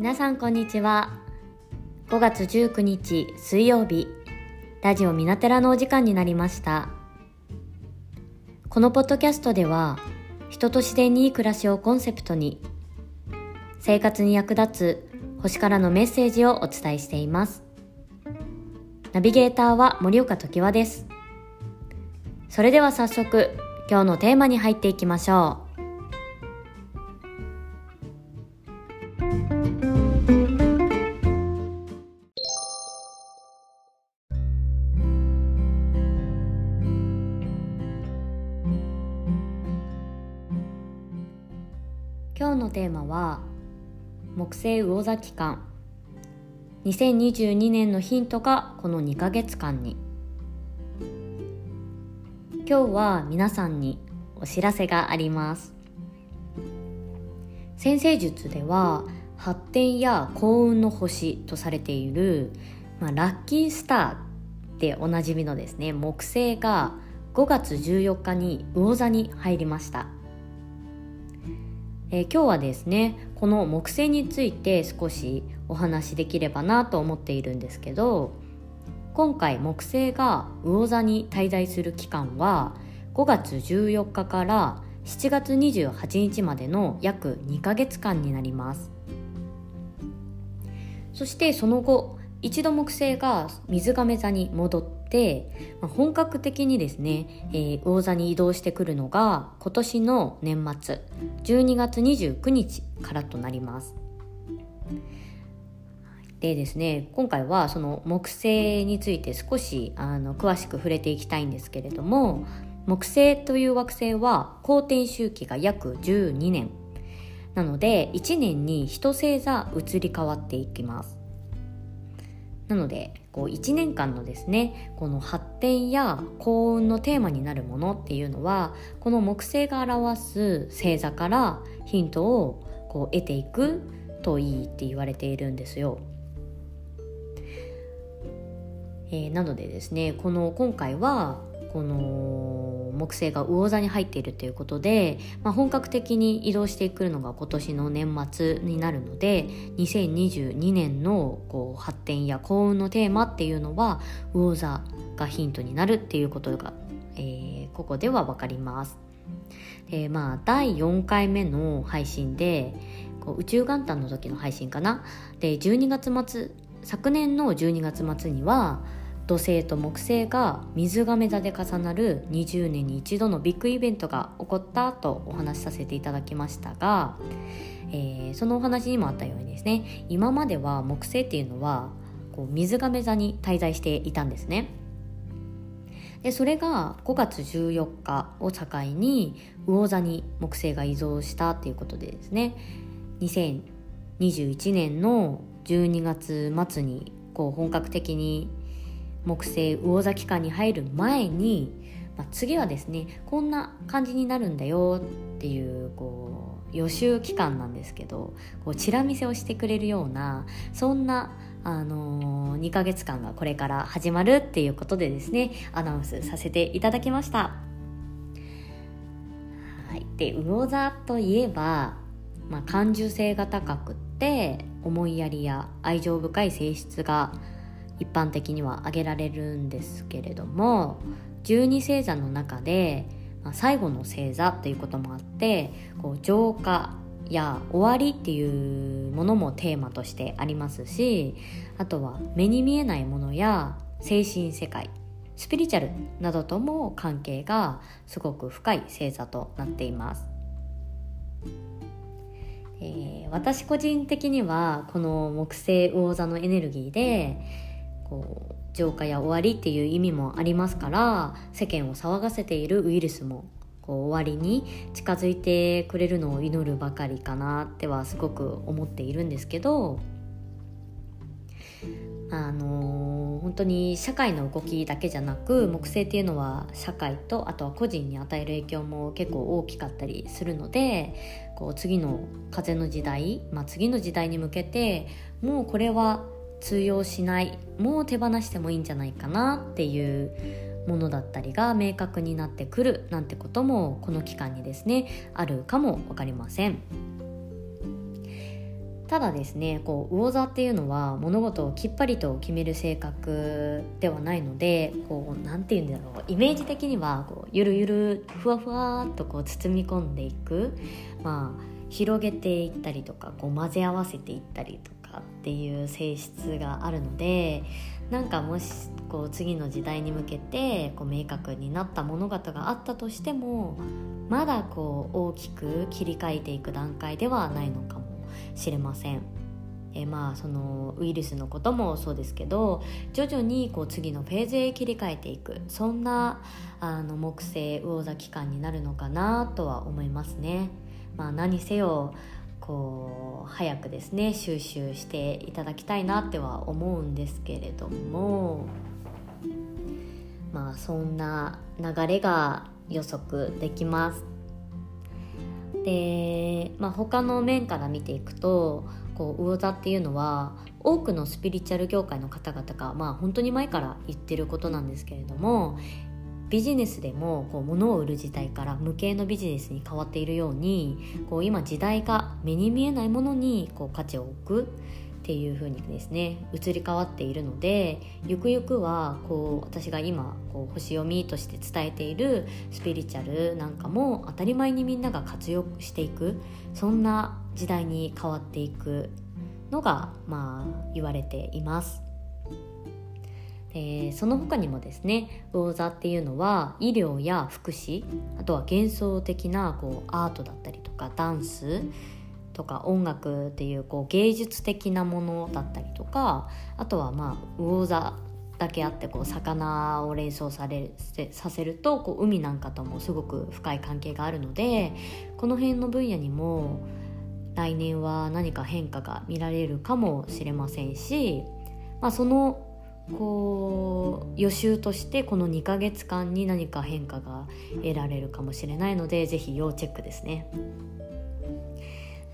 皆さんこんにちは。5月19日水曜日。ラジオミナテラのお時間になりました。このポッドキャストでは人と自然にいい暮らしをコンセプトに生活に役立つ星からのメッセージをお伝えしています。ナビゲーターは森岡時和です。それでは早速今日のテーマに入っていきましょう。今日のテーマは木星魚座期間2022年のヒントがこの2ヶ月間に。今日は皆さんにお知らせがあります。先生術では発展や幸運の星とされている、まあ、ラッキースターでおなじみのですね木星が5月14日に魚座に入りました。えー、今日はですねこの木星について少しお話しできればなと思っているんですけど今回木星が魚座に滞在する期間は5月14日から7月28日までの約2ヶ月間になります。そしてその後一度木星が水亀座に戻って、まあ、本格的にですね、えー、魚座に移動してくるのが今年の年末12月29日からとなります。でですね今回はその木星について少しあの詳しく触れていきたいんですけれども木星という惑星は公転周期が約12年。なので1年に1星座移り変わっていきます。なのでこう1年間のですねこの発展や幸運のテーマになるものっていうのはこの木星が表す星座からヒントをこう得ていくといいって言われているんですよ。えー、なのでですねこの今回はこの木星が魚座に入っているということで、まあ、本格的に移動してくるのが今年の年末になるので2022年のこう発展や幸運のテーマっていうのは魚座がヒントになるっていうことが、えー、ここでは分かります。でまあ第4回目の配信でこう宇宙元旦の時の配信かなで12月末昨年の12月末には土星と木星が水亀座で重なる20年に一度のビッグイベントが起こったとお話しさせていただきましたが、えー、そのお話にもあったようにですね今までは木星っていうのはこう水亀座に滞在していたんですね。でそれが5月14日を境に魚座に木星が移動したっていうことでですね2021年の12月末にこう本格的に木星魚座期間に入る前に、まあ、次はですねこんな感じになるんだよっていうこう予習期間なんですけどこうチラ見せをしてくれるようなそんなあのー、2ヶ月間がこれから始まるっていうことでですねアナウンスさせていただきました。はい、で魚座といえば、まあ、感受性が高くって思いやりや愛情深い性質が一般的には挙げられるんですけれども12星座の中で、まあ、最後の星座ということもあってこう浄化や終わりっていうものもテーマとしてありますしあとは目に見えないものや精神世界スピリチュアルなどとも関係がすごく深い星座となっています。えー、私個人的にはこの木星魚座のエネルギーでこう浄化や終わりっていう意味もありますから世間を騒がせているウイルスもこう終わりに近づいてくれるのを祈るばかりかなってはすごく思っているんですけどあのー、本当に社会の動きだけじゃなく木星っていうのは社会とあとは個人に与える影響も結構大きかったりするのでこう次の風の時代、まあ、次の時代に向けてもうこれは通用しないもう手放してもいいんじゃないかなっていうものだったりが明確になってくるなんてこともこの期間にですねあるかも分かりません。ただですねこう魚座っていうのは物事をきっぱりと決める性格ではないのでこう何て言うんだろうイメージ的にはこうゆるゆるふわふわっとこう包み込んでいくまあ広げていったりとかこう混ぜ合わせていったりとかっていう性質があるのでなんかもしこう次の時代に向けてこう明確になった物事があったとしてもまだこう大きく切り替えていく段階ではないのかもしれません。えまあそのウイルスのこともそうですけど徐々にこう次のフェーズへ切り替えていくそんなあの木星魚座期間になるのかなとは思いますね。まあ、何せよこう早くですね収集していただきたいなっては思うんですけれどもまあそんな流れが予測できます。で、まあ、他の面から見ていくとこう魚座っていうのは多くのスピリチュアル業界の方々が、まあ、本当に前から言ってることなんですけれどもビジネスでもこう物を売る時代から無形のビジネスに変わっているようにこう今時代が目に見えないものにこう価値を置くっていう風にですね移り変わっているのでゆくゆくはこう私が今こう星読みとして伝えているスピリチュアルなんかも当たり前にみんなが活用していくそんな時代に変わっていくのがまあ言われています。えー、その他にもですね魚座っていうのは医療や福祉あとは幻想的なこうアートだったりとかダンスとか音楽っていうこう芸術的なものだったりとかあとはまあ魚座だけあってこう魚を連想されさせるとこう海なんかともすごく深い関係があるのでこの辺の分野にも来年は何か変化が見られるかもしれませんし、まあ、そのこう予習としてこの2ヶ月間に何か変化が得られるかもしれないので是非要チェックですね。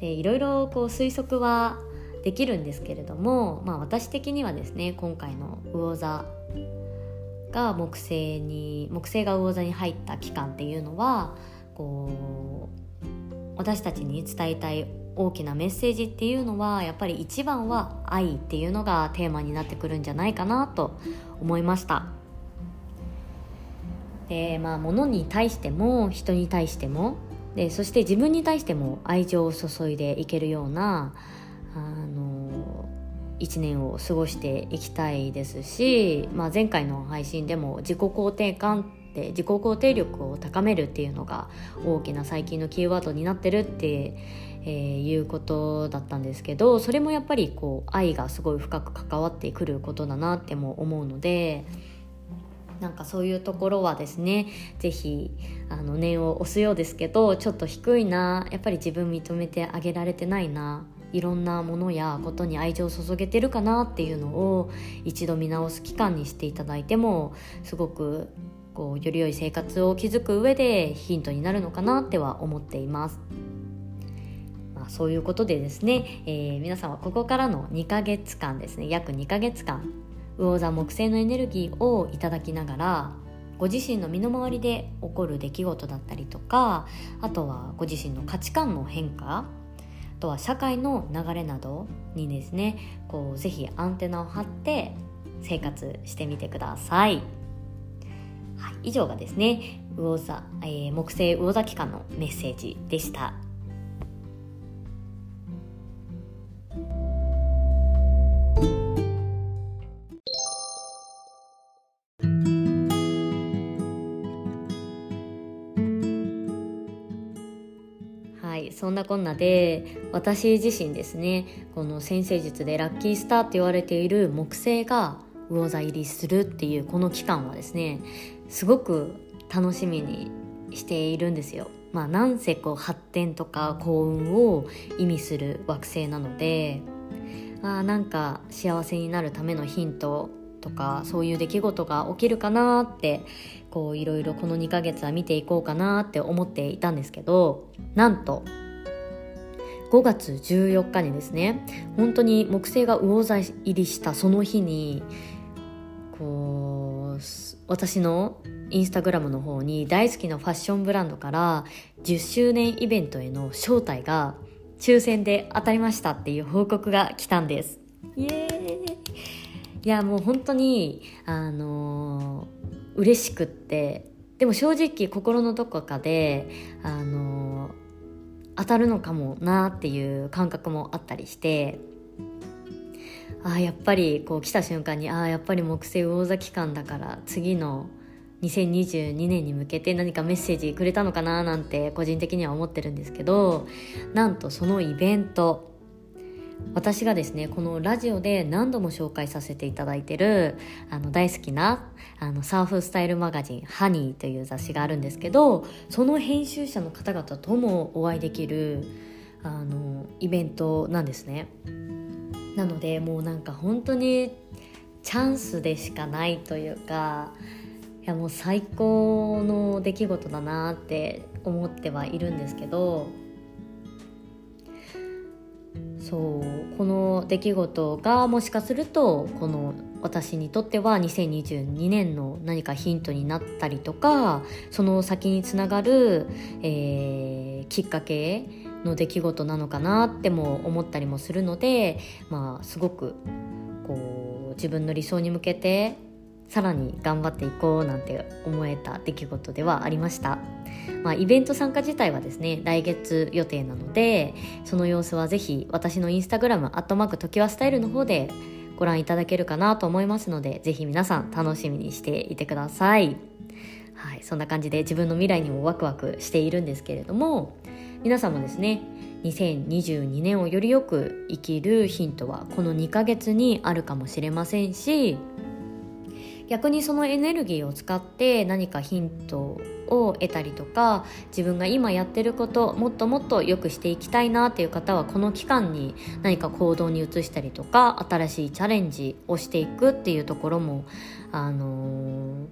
でいろいろこう推測はできるんですけれども、まあ、私的にはですね今回の魚座が木星に木星が魚座に入った期間っていうのはこう私たちに伝えたい大きなメッセージっていうのはやっぱり一番は愛っていうのがテーマになってくるんじゃないかなと思いました。でまあ物に対しても人に対してもでそして自分に対しても愛情を注いでいけるようなあの1年を過ごしていきたいですし、まあ、前回の配信でも自己肯定感って自己肯定力を高めるっていうのが大きな最近のキーワードになってるってえー、いうことだったんですけどそれもやっぱりこう愛がすごい深く関わってくることだなっても思うのでなんかそういうところはですね是非念を押すようですけどちょっと低いなやっぱり自分認めてあげられてないないろんなものやことに愛情を注げてるかなっていうのを一度見直す期間にしていただいてもすごくこうより良い生活を築く上でヒントになるのかなっては思っています。まあ、そういうことでですね、えー、皆さんはここからの2ヶ月間ですね約2ヶ月間魚座木星のエネルギーをいただきながらご自身の身の回りで起こる出来事だったりとかあとはご自身の価値観の変化あとは社会の流れなどにですねこうぜひアンテナを張って生活してみてください。以上がですね魚座、えー、木星魚座期間のメッセージでした。そんなこんなで私自身ですねこの先生術でラッキースターって言われている木星が魚座入りするっていうこの期間はですねすごく楽しみにしているんですよ。まあ、なんせこう発展とか幸運を意味する惑星なのであなんか幸せになるためのヒントとかそういう出来事が起きるかなってこういろいろこの2ヶ月は見ていこうかなって思っていたんですけどなんと5月14日にですね本当に木星が魚座入りしたその日にこう私のインスタグラムの方に大好きなファッションブランドから10周年イベントへの招待が抽選で当たりましたっていう報告が来たんです。イエーイ。いやもう本当にあのー、嬉しくって。でも正直心のどこかであのー、当たるのかもなっていう感覚もあったりして。あやっぱりこう来た瞬間にああやっぱり木星魚座期間だから次の2022年に向けて何かメッセージくれたのかななんて個人的には思ってるんですけどなんとそのイベント。私がですねこのラジオで何度も紹介させていただいてるあの大好きなあのサーフスタイルマガジン「ハニーという雑誌があるんですけどその編集者の方々ともお会いできるあのイベントなんですね。なのでもうなんか本当にチャンスでしかないというかいやもう最高の出来事だなって思ってはいるんですけどそうこの出来事がもしかするとこの私にとっては2022年の何かヒントになったりとかその先につながる、えー、きっかけの出来事なのかなっても思ったりもするので、まあ、すごくこう自分の理想に向けてさらに頑張っていこうなんて思えた出来事ではありました、まあ、イベント参加自体はですね来月予定なのでその様子はぜひ私のインスタグラム「アットマークときわスタイル」の方でご覧いただけるかなと思いますのでぜひ皆さん楽しみにしていてください。はいそんな感じで自分の未来にもワクワクしているんですけれども皆さんもですね2022年をよりよく生きるヒントはこの2ヶ月にあるかもしれませんし逆にそのエネルギーを使って何かヒントを得たりとか自分が今やってることもっともっと良くしていきたいなっていう方はこの期間に何か行動に移したりとか新しいチャレンジをしていくっていうところもあのー、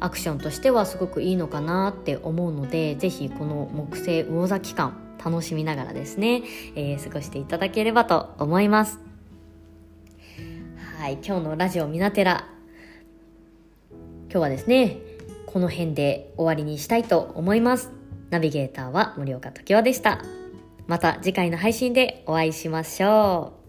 アクションとしてはすごくいいのかなって思うので是非この木星魚座期間楽しみながらですね、えー、過ごしていただければと思います。はい、今日のラジオミナテラ今日はですね、この辺で終わりにしたいと思います。ナビゲーターは森岡時和でした。また次回の配信でお会いしましょう。